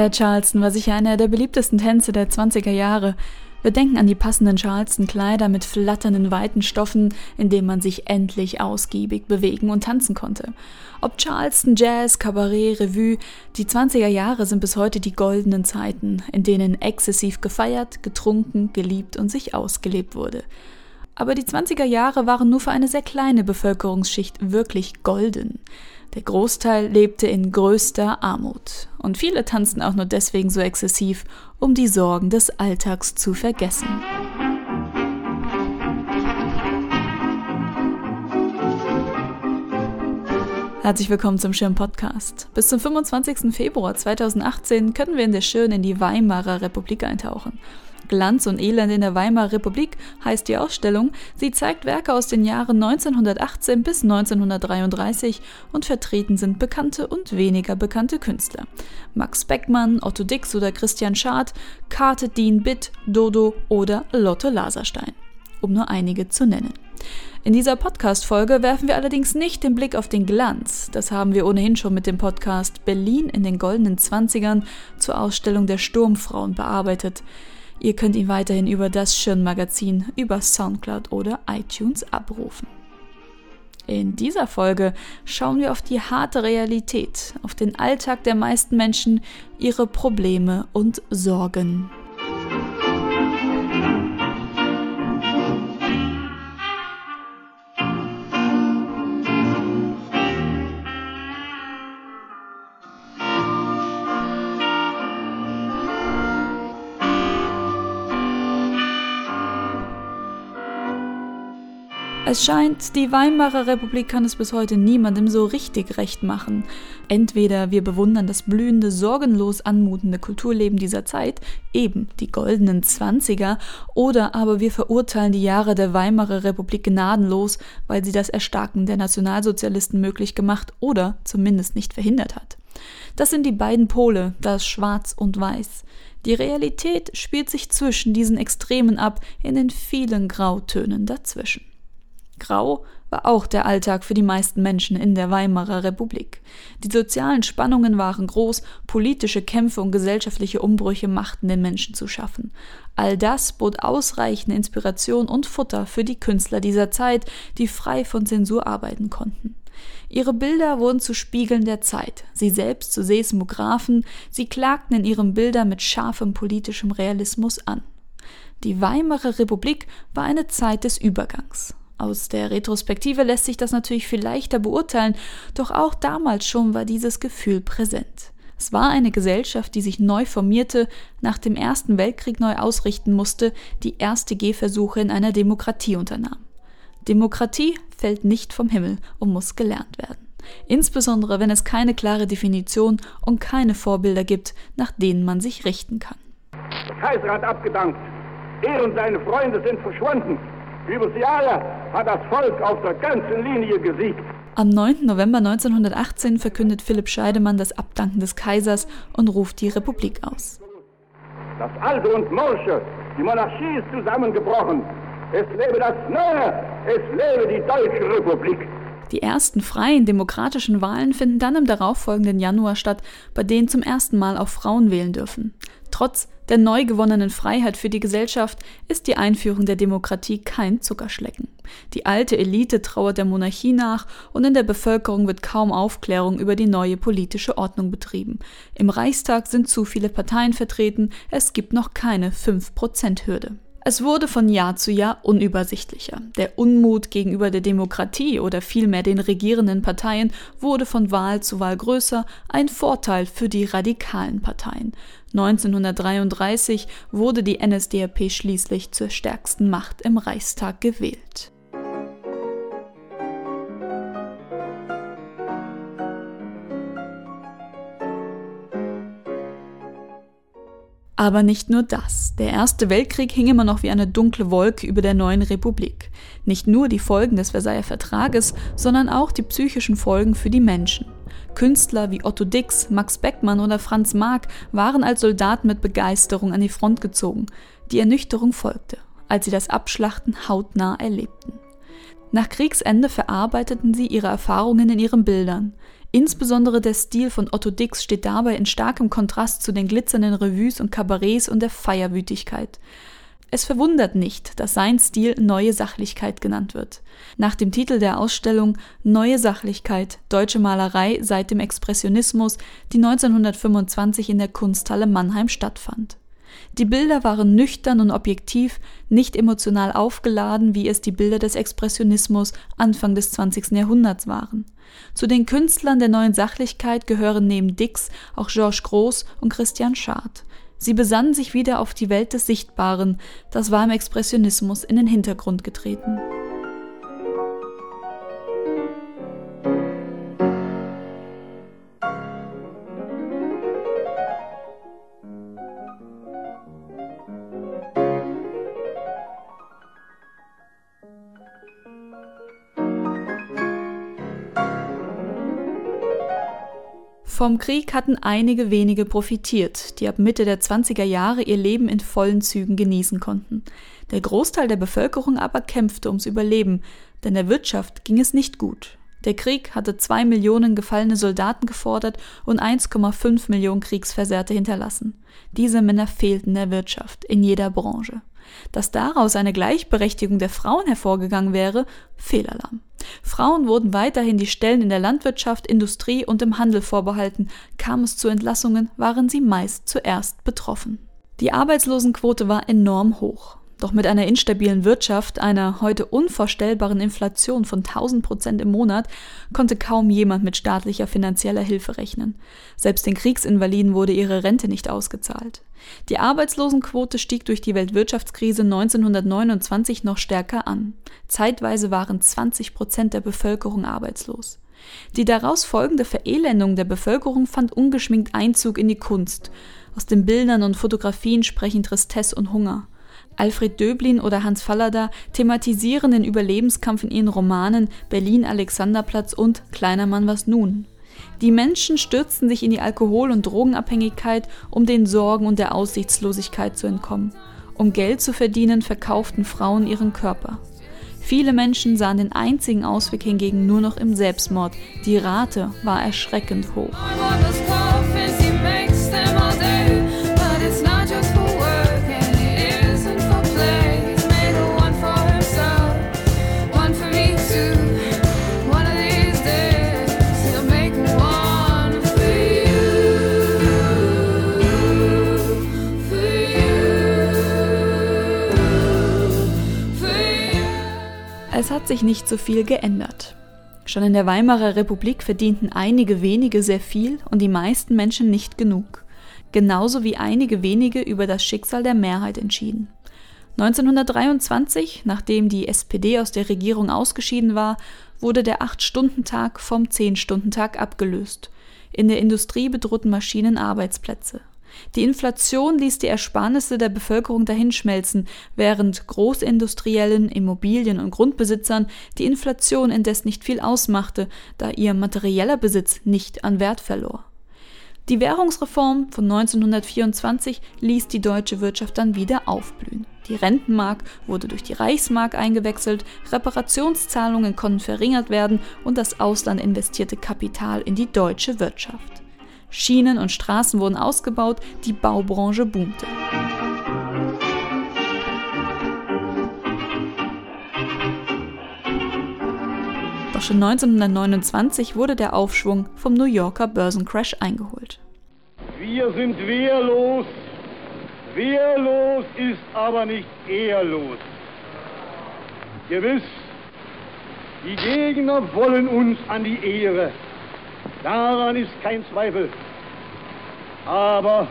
Der Charleston war sicher einer der beliebtesten Tänze der 20er Jahre. Wir denken an die passenden Charleston-Kleider mit flatternden weiten Stoffen, in denen man sich endlich ausgiebig bewegen und tanzen konnte. Ob Charleston, Jazz, Kabarett, Revue, die 20er Jahre sind bis heute die goldenen Zeiten, in denen exzessiv gefeiert, getrunken, geliebt und sich ausgelebt wurde. Aber die 20er Jahre waren nur für eine sehr kleine Bevölkerungsschicht wirklich golden. Der Großteil lebte in größter Armut und viele tanzten auch nur deswegen so exzessiv, um die Sorgen des Alltags zu vergessen. Herzlich willkommen zum Schirm Podcast. Bis zum 25. Februar 2018 können wir in der Schirn in die Weimarer Republik eintauchen. Glanz und Elend in der Weimarer Republik heißt die Ausstellung. Sie zeigt Werke aus den Jahren 1918 bis 1933 und vertreten sind bekannte und weniger bekannte Künstler. Max Beckmann, Otto Dix oder Christian Schad, Karte Dean Bitt, Dodo oder Lotte Laserstein, um nur einige zu nennen. In dieser Podcast-Folge werfen wir allerdings nicht den Blick auf den Glanz. Das haben wir ohnehin schon mit dem Podcast Berlin in den goldenen Zwanzigern zur Ausstellung der Sturmfrauen bearbeitet. Ihr könnt ihn weiterhin über das Schirn-Magazin, über Soundcloud oder iTunes abrufen. In dieser Folge schauen wir auf die harte Realität, auf den Alltag der meisten Menschen, ihre Probleme und Sorgen. Es scheint, die Weimarer Republik kann es bis heute niemandem so richtig recht machen. Entweder wir bewundern das blühende, sorgenlos anmutende Kulturleben dieser Zeit, eben die goldenen Zwanziger, oder aber wir verurteilen die Jahre der Weimarer Republik gnadenlos, weil sie das Erstarken der Nationalsozialisten möglich gemacht oder zumindest nicht verhindert hat. Das sind die beiden Pole, das Schwarz und Weiß. Die Realität spielt sich zwischen diesen Extremen ab, in den vielen Grautönen dazwischen. Grau war auch der Alltag für die meisten Menschen in der Weimarer Republik. Die sozialen Spannungen waren groß, politische Kämpfe und gesellschaftliche Umbrüche machten den Menschen zu schaffen. All das bot ausreichende Inspiration und Futter für die Künstler dieser Zeit, die frei von Zensur arbeiten konnten. Ihre Bilder wurden zu Spiegeln der Zeit, sie selbst zu Seismographen, sie klagten in ihren Bildern mit scharfem politischem Realismus an. Die Weimarer Republik war eine Zeit des Übergangs. Aus der Retrospektive lässt sich das natürlich viel leichter beurteilen, doch auch damals schon war dieses Gefühl präsent. Es war eine Gesellschaft, die sich neu formierte, nach dem Ersten Weltkrieg neu ausrichten musste, die erste Gehversuche in einer Demokratie unternahm. Demokratie fällt nicht vom Himmel und muss gelernt werden. Insbesondere wenn es keine klare Definition und keine Vorbilder gibt, nach denen man sich richten kann. Der Kaiser hat abgedankt. Er und seine Freunde sind verschwunden. Über die Jahre hat das Volk auf der ganzen Linie gesiegt. Am 9. November 1918 verkündet Philipp Scheidemann das Abdanken des Kaisers und ruft die Republik aus. Das Alte und Morsche, die Monarchie ist zusammengebrochen. Es lebe das Neue, es lebe die Deutsche Republik. Die ersten freien demokratischen Wahlen finden dann im darauffolgenden Januar statt, bei denen zum ersten Mal auch Frauen wählen dürfen. Trotz der neu gewonnenen Freiheit für die Gesellschaft ist die Einführung der Demokratie kein Zuckerschlecken. Die alte Elite trauert der Monarchie nach und in der Bevölkerung wird kaum Aufklärung über die neue politische Ordnung betrieben. Im Reichstag sind zu viele Parteien vertreten, es gibt noch keine 5%-Hürde. Es wurde von Jahr zu Jahr unübersichtlicher. Der Unmut gegenüber der Demokratie oder vielmehr den regierenden Parteien wurde von Wahl zu Wahl größer, ein Vorteil für die radikalen Parteien. 1933 wurde die NSDAP schließlich zur stärksten Macht im Reichstag gewählt. Aber nicht nur das. Der Erste Weltkrieg hing immer noch wie eine dunkle Wolke über der neuen Republik. Nicht nur die Folgen des Versailler Vertrages, sondern auch die psychischen Folgen für die Menschen. Künstler wie Otto Dix, Max Beckmann oder Franz Marc waren als Soldaten mit Begeisterung an die Front gezogen. Die Ernüchterung folgte, als sie das Abschlachten hautnah erlebten. Nach Kriegsende verarbeiteten sie ihre Erfahrungen in ihren Bildern. Insbesondere der Stil von Otto Dix steht dabei in starkem Kontrast zu den glitzernden Revues und Kabarets und der Feierwütigkeit. Es verwundert nicht, dass sein Stil Neue Sachlichkeit genannt wird. Nach dem Titel der Ausstellung Neue Sachlichkeit, deutsche Malerei seit dem Expressionismus, die 1925 in der Kunsthalle Mannheim stattfand. Die Bilder waren nüchtern und objektiv, nicht emotional aufgeladen, wie es die Bilder des Expressionismus Anfang des 20. Jahrhunderts waren. Zu den Künstlern der neuen Sachlichkeit gehören neben Dix auch Georges Groß und Christian Schad. Sie besannen sich wieder auf die Welt des Sichtbaren, das war im Expressionismus in den Hintergrund getreten. Vom Krieg hatten einige wenige profitiert, die ab Mitte der 20er Jahre ihr Leben in vollen Zügen genießen konnten. Der Großteil der Bevölkerung aber kämpfte ums Überleben, denn der Wirtschaft ging es nicht gut. Der Krieg hatte zwei Millionen gefallene Soldaten gefordert und 1,5 Millionen Kriegsversehrte hinterlassen. Diese Männer fehlten der Wirtschaft in jeder Branche. Dass daraus eine Gleichberechtigung der Frauen hervorgegangen wäre, Fehlalarm. Frauen wurden weiterhin die Stellen in der Landwirtschaft, Industrie und im Handel vorbehalten. Kam es zu Entlassungen, waren sie meist zuerst betroffen. Die Arbeitslosenquote war enorm hoch. Doch mit einer instabilen Wirtschaft, einer heute unvorstellbaren Inflation von 1000 Prozent im Monat, konnte kaum jemand mit staatlicher finanzieller Hilfe rechnen. Selbst den Kriegsinvaliden wurde ihre Rente nicht ausgezahlt. Die Arbeitslosenquote stieg durch die Weltwirtschaftskrise 1929 noch stärker an. Zeitweise waren 20 Prozent der Bevölkerung arbeitslos. Die daraus folgende Verelendung der Bevölkerung fand ungeschminkt Einzug in die Kunst. Aus den Bildern und Fotografien sprechen Tristesse und Hunger. Alfred Döblin oder Hans Fallada thematisieren den Überlebenskampf in ihren Romanen Berlin Alexanderplatz und Kleiner Mann was nun. Die Menschen stürzten sich in die Alkohol- und Drogenabhängigkeit, um den Sorgen und der Aussichtslosigkeit zu entkommen. Um Geld zu verdienen, verkauften Frauen ihren Körper. Viele Menschen sahen den einzigen Ausweg hingegen nur noch im Selbstmord. Die Rate war erschreckend hoch. Es hat sich nicht so viel geändert. Schon in der Weimarer Republik verdienten einige wenige sehr viel und die meisten Menschen nicht genug. Genauso wie einige wenige über das Schicksal der Mehrheit entschieden. 1923, nachdem die SPD aus der Regierung ausgeschieden war, wurde der 8-Stunden-Tag vom 10-Stunden-Tag abgelöst. In der Industrie bedrohten Maschinen Arbeitsplätze. Die Inflation ließ die Ersparnisse der Bevölkerung dahinschmelzen, während Großindustriellen, Immobilien und Grundbesitzern die Inflation indes nicht viel ausmachte, da ihr materieller Besitz nicht an Wert verlor. Die Währungsreform von 1924 ließ die deutsche Wirtschaft dann wieder aufblühen. Die Rentenmark wurde durch die Reichsmark eingewechselt, Reparationszahlungen konnten verringert werden und das Ausland investierte Kapital in die deutsche Wirtschaft. Schienen und Straßen wurden ausgebaut, die Baubranche boomte. Doch schon 1929 wurde der Aufschwung vom New Yorker Börsencrash eingeholt. Wir sind wehrlos. Wehrlos ist aber nicht ehrlos. Gewiss, die Gegner wollen uns an die Ehre. Daran ist kein Zweifel. Aber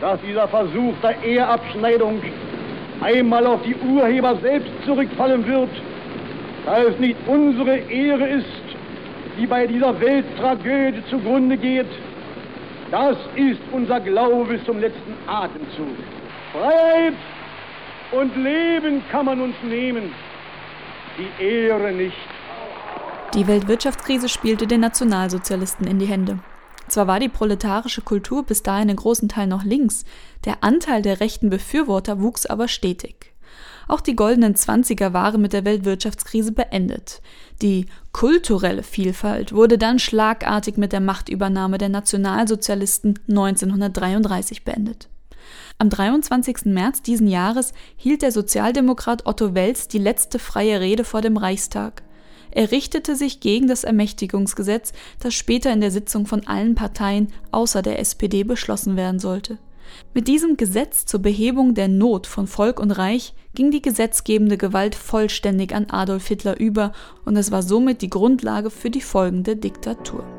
dass dieser Versuch der Ehrabschneidung einmal auf die Urheber selbst zurückfallen wird, da es nicht unsere Ehre ist, die bei dieser Welttragödie zugrunde geht, das ist unser Glaube bis zum letzten Atemzug. Freiheit und Leben kann man uns nehmen, die Ehre nicht. Die Weltwirtschaftskrise spielte den Nationalsozialisten in die Hände. Zwar war die proletarische Kultur bis dahin in großen Teilen noch links, der Anteil der rechten Befürworter wuchs aber stetig. Auch die goldenen Zwanziger waren mit der Weltwirtschaftskrise beendet. Die kulturelle Vielfalt wurde dann schlagartig mit der Machtübernahme der Nationalsozialisten 1933 beendet. Am 23. März diesen Jahres hielt der Sozialdemokrat Otto Wels die letzte freie Rede vor dem Reichstag. Er richtete sich gegen das Ermächtigungsgesetz, das später in der Sitzung von allen Parteien außer der SPD beschlossen werden sollte. Mit diesem Gesetz zur Behebung der Not von Volk und Reich ging die gesetzgebende Gewalt vollständig an Adolf Hitler über und es war somit die Grundlage für die folgende Diktatur.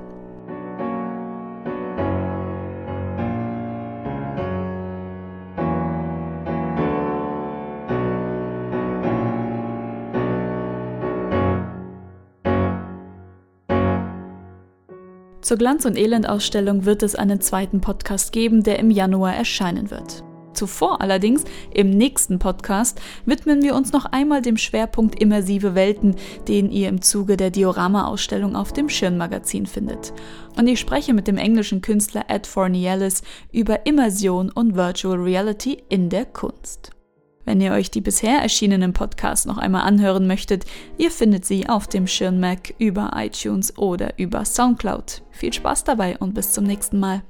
Zur Glanz- und Elend-Ausstellung wird es einen zweiten Podcast geben, der im Januar erscheinen wird. Zuvor allerdings, im nächsten Podcast, widmen wir uns noch einmal dem Schwerpunkt immersive Welten, den ihr im Zuge der Diorama-Ausstellung auf dem Schirnmagazin findet. Und ich spreche mit dem englischen Künstler Ed Forniellis über Immersion und Virtual Reality in der Kunst. Wenn ihr euch die bisher erschienenen Podcasts noch einmal anhören möchtet, ihr findet sie auf dem Schirn Mac über iTunes oder über Soundcloud. Viel Spaß dabei und bis zum nächsten Mal.